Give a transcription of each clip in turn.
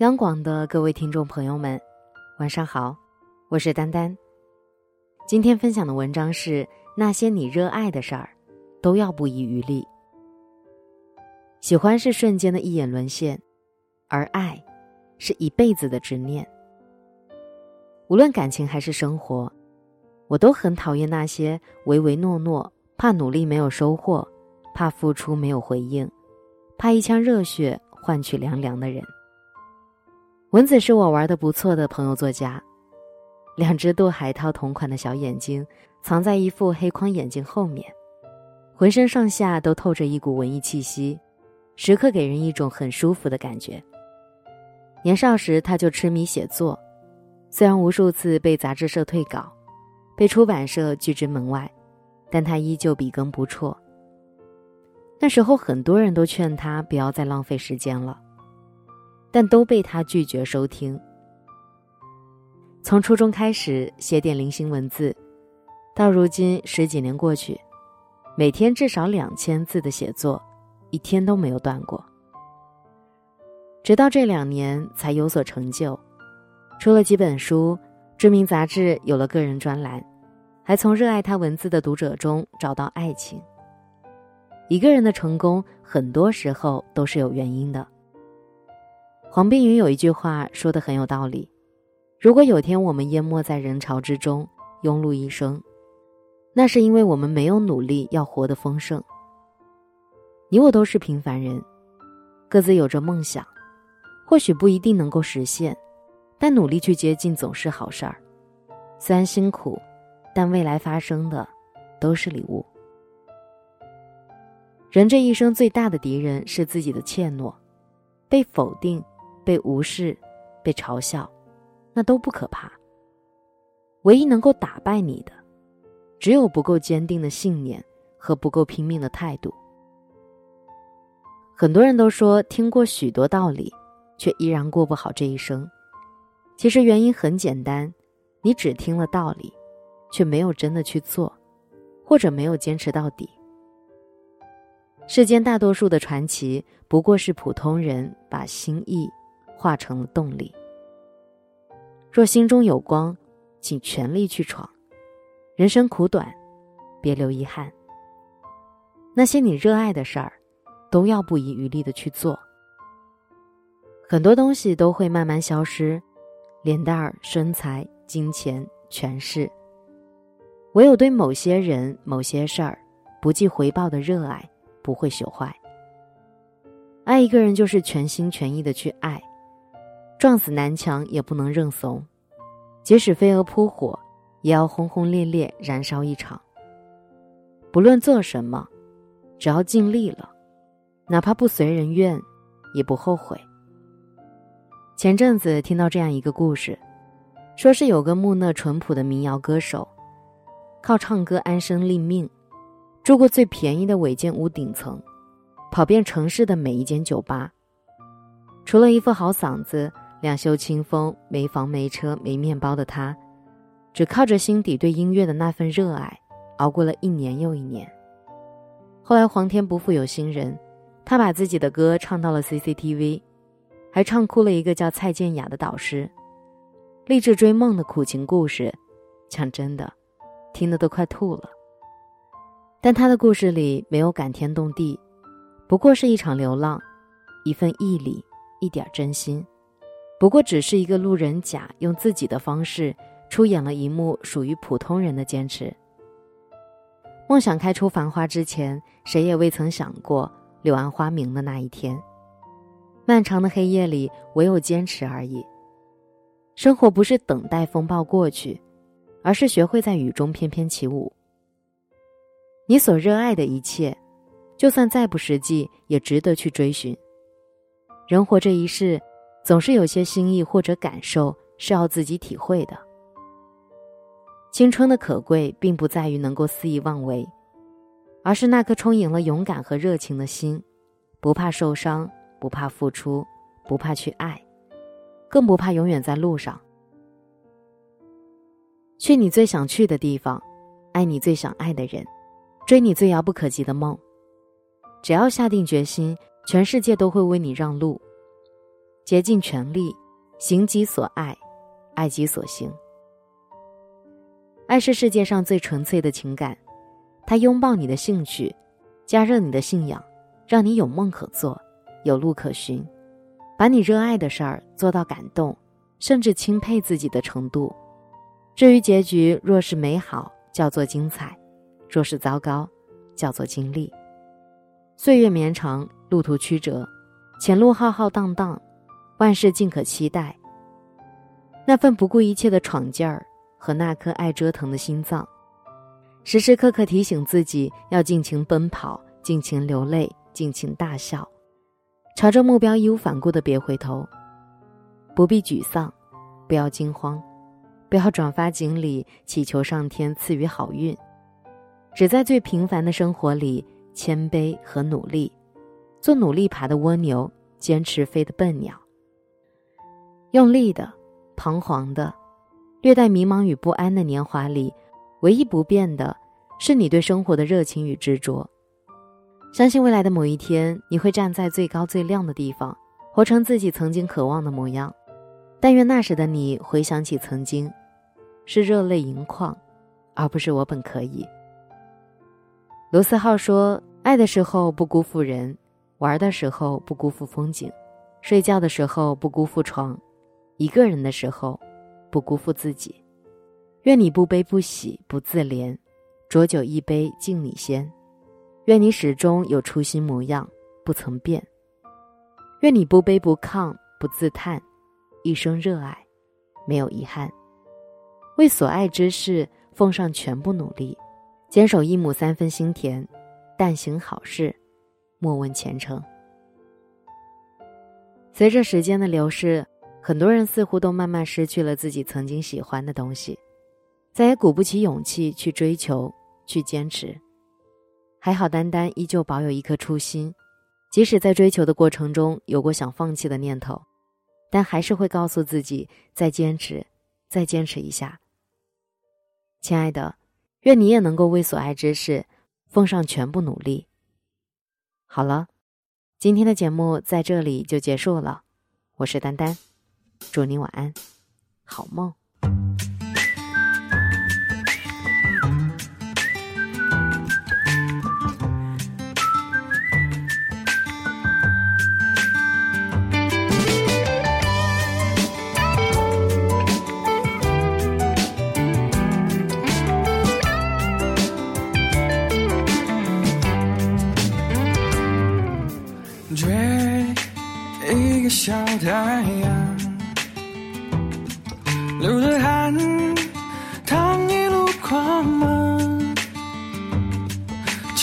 央广的各位听众朋友们，晚上好，我是丹丹。今天分享的文章是那些你热爱的事儿，都要不遗余力。喜欢是瞬间的一眼沦陷，而爱是一辈子的执念。无论感情还是生活，我都很讨厌那些唯唯诺诺、怕努力没有收获、怕付出没有回应、怕一腔热血换取凉凉的人。蚊子是我玩的不错的朋友作家，两只杜海涛同款的小眼睛藏在一副黑框眼镜后面，浑身上下都透着一股文艺气息，时刻给人一种很舒服的感觉。年少时他就痴迷写作，虽然无数次被杂志社退稿，被出版社拒之门外，但他依旧笔耕不辍。那时候很多人都劝他不要再浪费时间了。但都被他拒绝收听。从初中开始写点零星文字，到如今十几年过去，每天至少两千字的写作，一天都没有断过。直到这两年才有所成就，出了几本书，知名杂志有了个人专栏，还从热爱他文字的读者中找到爱情。一个人的成功，很多时候都是有原因的。黄碧云有一句话说的很有道理：如果有天我们淹没在人潮之中，庸碌一生，那是因为我们没有努力要活得丰盛。你我都是平凡人，各自有着梦想，或许不一定能够实现，但努力去接近总是好事儿。虽然辛苦，但未来发生的都是礼物。人这一生最大的敌人是自己的怯懦，被否定。被无视，被嘲笑，那都不可怕。唯一能够打败你的，只有不够坚定的信念和不够拼命的态度。很多人都说听过许多道理，却依然过不好这一生。其实原因很简单，你只听了道理，却没有真的去做，或者没有坚持到底。世间大多数的传奇，不过是普通人把心意。化成了动力。若心中有光，请全力去闯。人生苦短，别留遗憾。那些你热爱的事儿，都要不遗余力的去做。很多东西都会慢慢消失，脸蛋儿、身材、金钱、权势。唯有对某些人、某些事儿不计回报的热爱，不会朽坏。爱一个人，就是全心全意的去爱。撞死南墙也不能认怂，即使飞蛾扑火，也要轰轰烈烈燃烧一场。不论做什么，只要尽力了，哪怕不随人愿，也不后悔。前阵子听到这样一个故事，说是有个木讷淳朴的民谣歌手，靠唱歌安身立命，住过最便宜的违建屋顶层，跑遍城市的每一间酒吧。除了一副好嗓子。两袖清风，没房没车没面包的他，只靠着心底对音乐的那份热爱，熬过了一年又一年。后来皇天不负有心人，他把自己的歌唱到了 CCTV，还唱哭了一个叫蔡健雅的导师。励志追梦的苦情故事，讲真的，听得都快吐了。但他的故事里没有感天动地，不过是一场流浪，一份毅力，一点真心。不过只是一个路人甲用自己的方式出演了一幕属于普通人的坚持。梦想开出繁花之前，谁也未曾想过柳暗花明的那一天。漫长的黑夜里，唯有坚持而已。生活不是等待风暴过去，而是学会在雨中翩翩起舞。你所热爱的一切，就算再不实际，也值得去追寻。人活这一世。总是有些心意或者感受是要自己体会的。青春的可贵，并不在于能够肆意妄为，而是那颗充盈了勇敢和热情的心，不怕受伤，不怕付出，不怕去爱，更不怕永远在路上。去你最想去的地方，爱你最想爱的人，追你最遥不可及的梦。只要下定决心，全世界都会为你让路。竭尽全力，行己所爱，爱己所行。爱是世界上最纯粹的情感，它拥抱你的兴趣，加热你的信仰，让你有梦可做，有路可循，把你热爱的事儿做到感动，甚至钦佩自己的程度。至于结局，若是美好，叫做精彩；若是糟糕，叫做经历。岁月绵长，路途曲折，前路浩浩荡荡，万事尽可期待。那份不顾一切的闯劲儿和那颗爱折腾的心脏，时时刻刻提醒自己要尽情奔跑，尽情流泪，尽情大笑，朝着目标义无反顾的别回头。不必沮丧，不要惊慌，不要转发锦鲤祈求上天赐予好运，只在最平凡的生活里。谦卑和努力，做努力爬的蜗牛，坚持飞的笨鸟。用力的、彷徨的、略带迷茫与不安的年华里，唯一不变的，是你对生活的热情与执着。相信未来的某一天，你会站在最高最亮的地方，活成自己曾经渴望的模样。但愿那时的你回想起曾经，是热泪盈眶，而不是我本可以。罗思浩说：“爱的时候不辜负人，玩的时候不辜负风景，睡觉的时候不辜负床，一个人的时候不辜负自己。愿你不悲不喜不自怜，浊酒一杯敬你先。愿你始终有初心模样，不曾变。愿你不卑不亢不自叹，一生热爱，没有遗憾。为所爱之事奉上全部努力。”坚守一亩三分心田，但行好事，莫问前程。随着时间的流逝，很多人似乎都慢慢失去了自己曾经喜欢的东西，再也鼓不起勇气去追求、去坚持。还好，丹丹依旧保有一颗初心，即使在追求的过程中有过想放弃的念头，但还是会告诉自己再坚持，再坚持一下。亲爱的。愿你也能够为所爱之事奉上全部努力。好了，今天的节目在这里就结束了。我是丹丹，祝你晚安，好梦。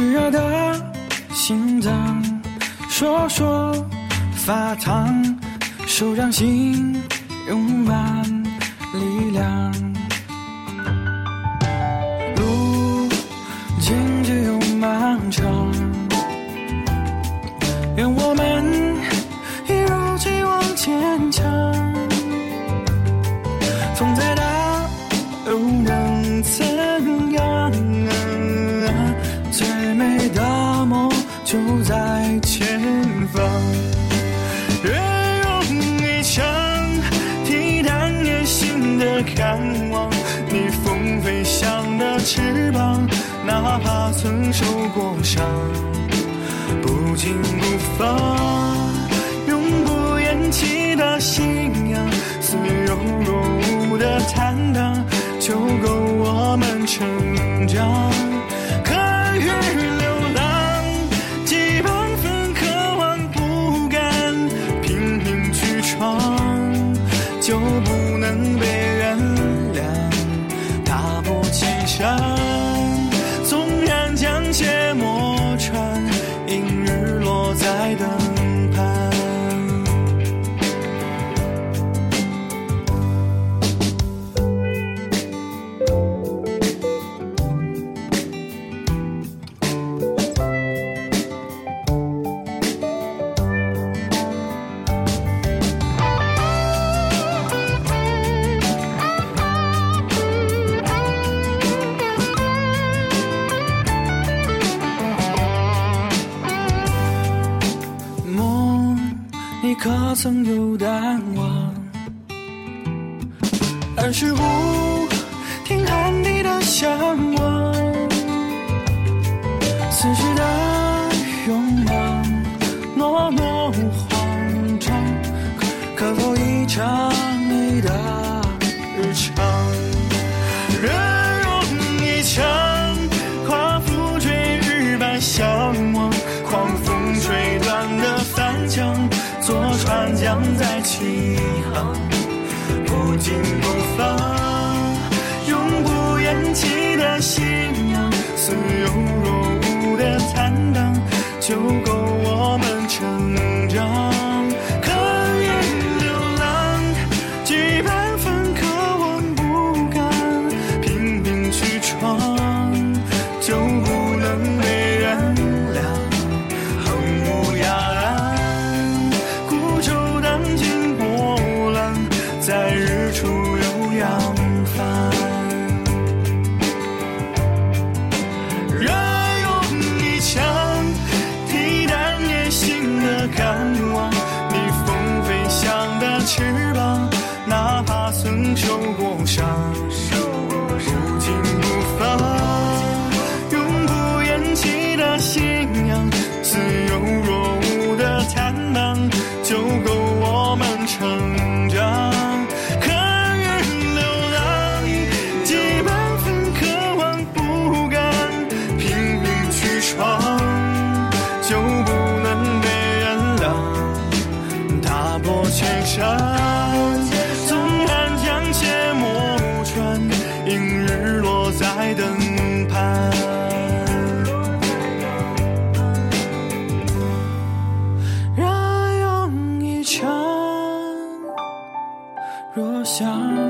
炙热的心脏，说说发烫，手掌心用满力量，路径只有漫长，愿我们一如既往。坚强，受过伤，不紧不放。永不言弃的信仰，似有若无的坦荡，就够我们成长。可与流浪，几万分渴望不敢拼命去闯，就不只是不听喊你的向往此时的拥抱那么慌张可否一场你的心想。